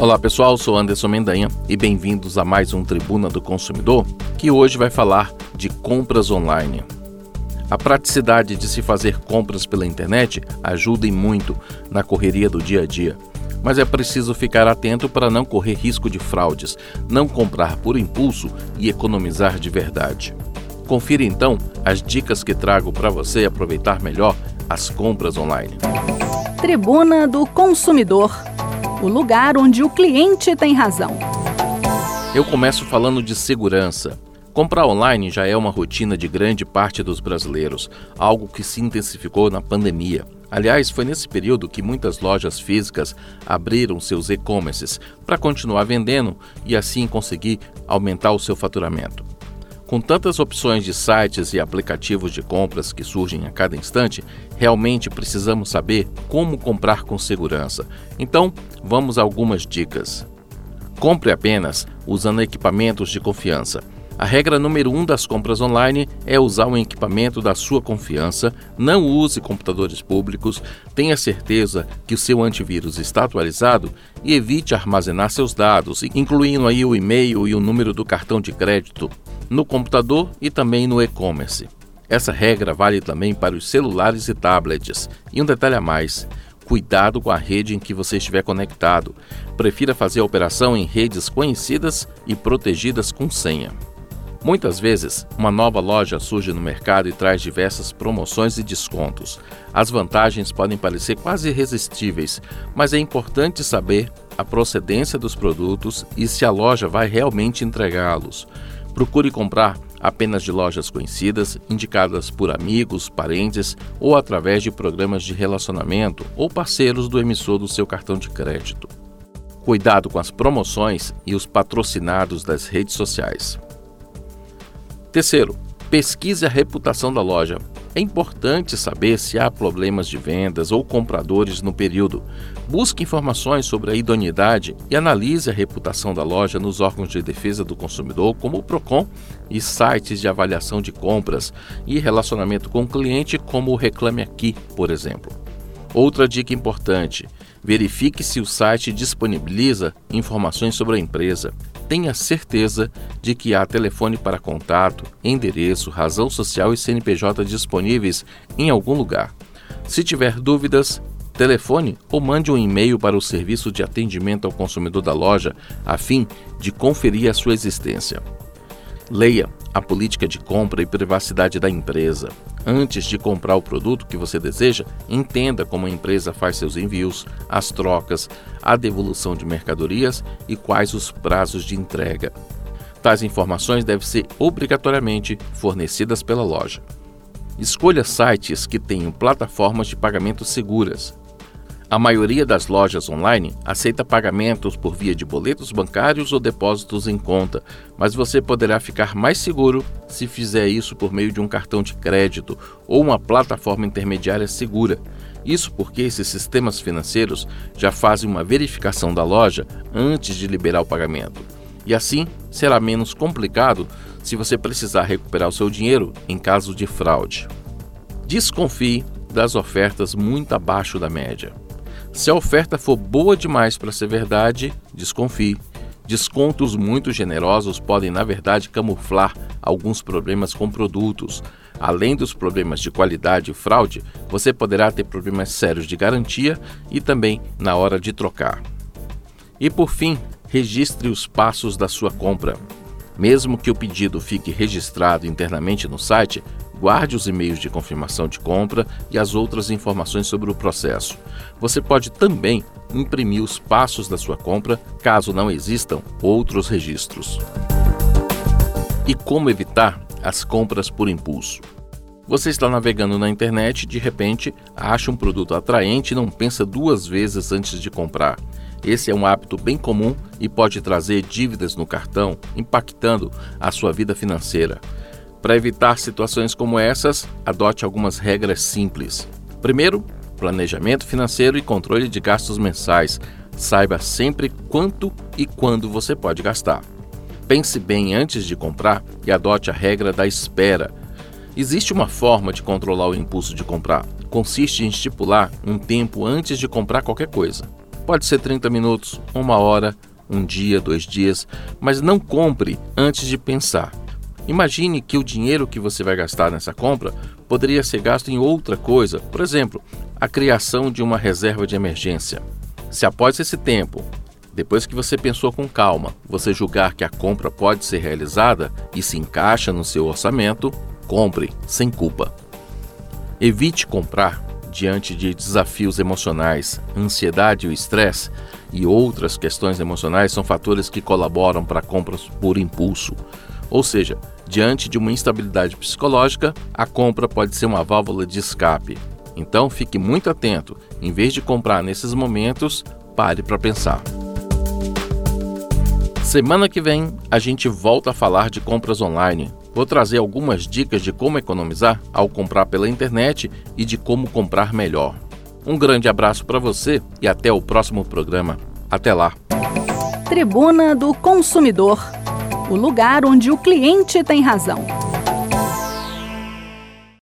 Olá pessoal, sou Anderson Mendanha e bem-vindos a mais um Tribuna do Consumidor, que hoje vai falar de compras online. A praticidade de se fazer compras pela internet ajuda e muito na correria do dia a dia, mas é preciso ficar atento para não correr risco de fraudes, não comprar por impulso e economizar de verdade. Confira então as dicas que trago para você aproveitar melhor as compras online. Tribuna do Consumidor o lugar onde o cliente tem razão. Eu começo falando de segurança. Comprar online já é uma rotina de grande parte dos brasileiros, algo que se intensificou na pandemia. Aliás, foi nesse período que muitas lojas físicas abriram seus e-commerces para continuar vendendo e assim conseguir aumentar o seu faturamento. Com tantas opções de sites e aplicativos de compras que surgem a cada instante, realmente precisamos saber como comprar com segurança. Então, vamos a algumas dicas. Compre apenas usando equipamentos de confiança. A regra número um das compras online é usar um equipamento da sua confiança, não use computadores públicos, tenha certeza que o seu antivírus está atualizado e evite armazenar seus dados, incluindo aí o e-mail e o número do cartão de crédito no computador e também no e-commerce. Essa regra vale também para os celulares e tablets. E um detalhe a mais: cuidado com a rede em que você estiver conectado. Prefira fazer a operação em redes conhecidas e protegidas com senha. Muitas vezes, uma nova loja surge no mercado e traz diversas promoções e descontos. As vantagens podem parecer quase irresistíveis, mas é importante saber a procedência dos produtos e se a loja vai realmente entregá-los. Procure comprar apenas de lojas conhecidas, indicadas por amigos, parentes ou através de programas de relacionamento ou parceiros do emissor do seu cartão de crédito. Cuidado com as promoções e os patrocinados das redes sociais. Terceiro, pesquise a reputação da loja. É importante saber se há problemas de vendas ou compradores no período. Busque informações sobre a idoneidade e analise a reputação da loja nos órgãos de defesa do consumidor, como o Procon, e sites de avaliação de compras e relacionamento com o cliente, como o Reclame Aqui, por exemplo. Outra dica importante: verifique se o site disponibiliza informações sobre a empresa tenha certeza de que há telefone para contato, endereço, razão social e CNPJ disponíveis em algum lugar. Se tiver dúvidas, telefone ou mande um e-mail para o serviço de atendimento ao consumidor da loja a fim de conferir a sua existência. Leia a política de compra e privacidade da empresa. Antes de comprar o produto que você deseja, entenda como a empresa faz seus envios, as trocas, a devolução de mercadorias e quais os prazos de entrega. Tais informações devem ser obrigatoriamente fornecidas pela loja. Escolha sites que tenham plataformas de pagamento seguras, a maioria das lojas online aceita pagamentos por via de boletos bancários ou depósitos em conta, mas você poderá ficar mais seguro se fizer isso por meio de um cartão de crédito ou uma plataforma intermediária segura. Isso porque esses sistemas financeiros já fazem uma verificação da loja antes de liberar o pagamento. E assim será menos complicado se você precisar recuperar o seu dinheiro em caso de fraude. Desconfie das ofertas muito abaixo da média. Se a oferta for boa demais para ser verdade, desconfie. Descontos muito generosos podem, na verdade, camuflar alguns problemas com produtos. Além dos problemas de qualidade e fraude, você poderá ter problemas sérios de garantia e também na hora de trocar. E por fim, registre os passos da sua compra. Mesmo que o pedido fique registrado internamente no site, Guarde os e-mails de confirmação de compra e as outras informações sobre o processo. Você pode também imprimir os passos da sua compra, caso não existam outros registros. E como evitar as compras por impulso? Você está navegando na internet e de repente acha um produto atraente e não pensa duas vezes antes de comprar. Esse é um hábito bem comum e pode trazer dívidas no cartão, impactando a sua vida financeira. Para evitar situações como essas, adote algumas regras simples. Primeiro, planejamento financeiro e controle de gastos mensais. Saiba sempre quanto e quando você pode gastar. Pense bem antes de comprar e adote a regra da espera. Existe uma forma de controlar o impulso de comprar. Consiste em estipular um tempo antes de comprar qualquer coisa. Pode ser 30 minutos, uma hora, um dia, dois dias, mas não compre antes de pensar. Imagine que o dinheiro que você vai gastar nessa compra poderia ser gasto em outra coisa, por exemplo, a criação de uma reserva de emergência. Se após esse tempo, depois que você pensou com calma, você julgar que a compra pode ser realizada e se encaixa no seu orçamento, compre sem culpa. Evite comprar diante de desafios emocionais, ansiedade e o estresse e outras questões emocionais são fatores que colaboram para compras por impulso. Ou seja, diante de uma instabilidade psicológica, a compra pode ser uma válvula de escape. Então fique muito atento. Em vez de comprar nesses momentos, pare para pensar. Semana que vem a gente volta a falar de compras online. Vou trazer algumas dicas de como economizar ao comprar pela internet e de como comprar melhor. Um grande abraço para você e até o próximo programa. Até lá. Tribuna do Consumidor o lugar onde o cliente tem razão.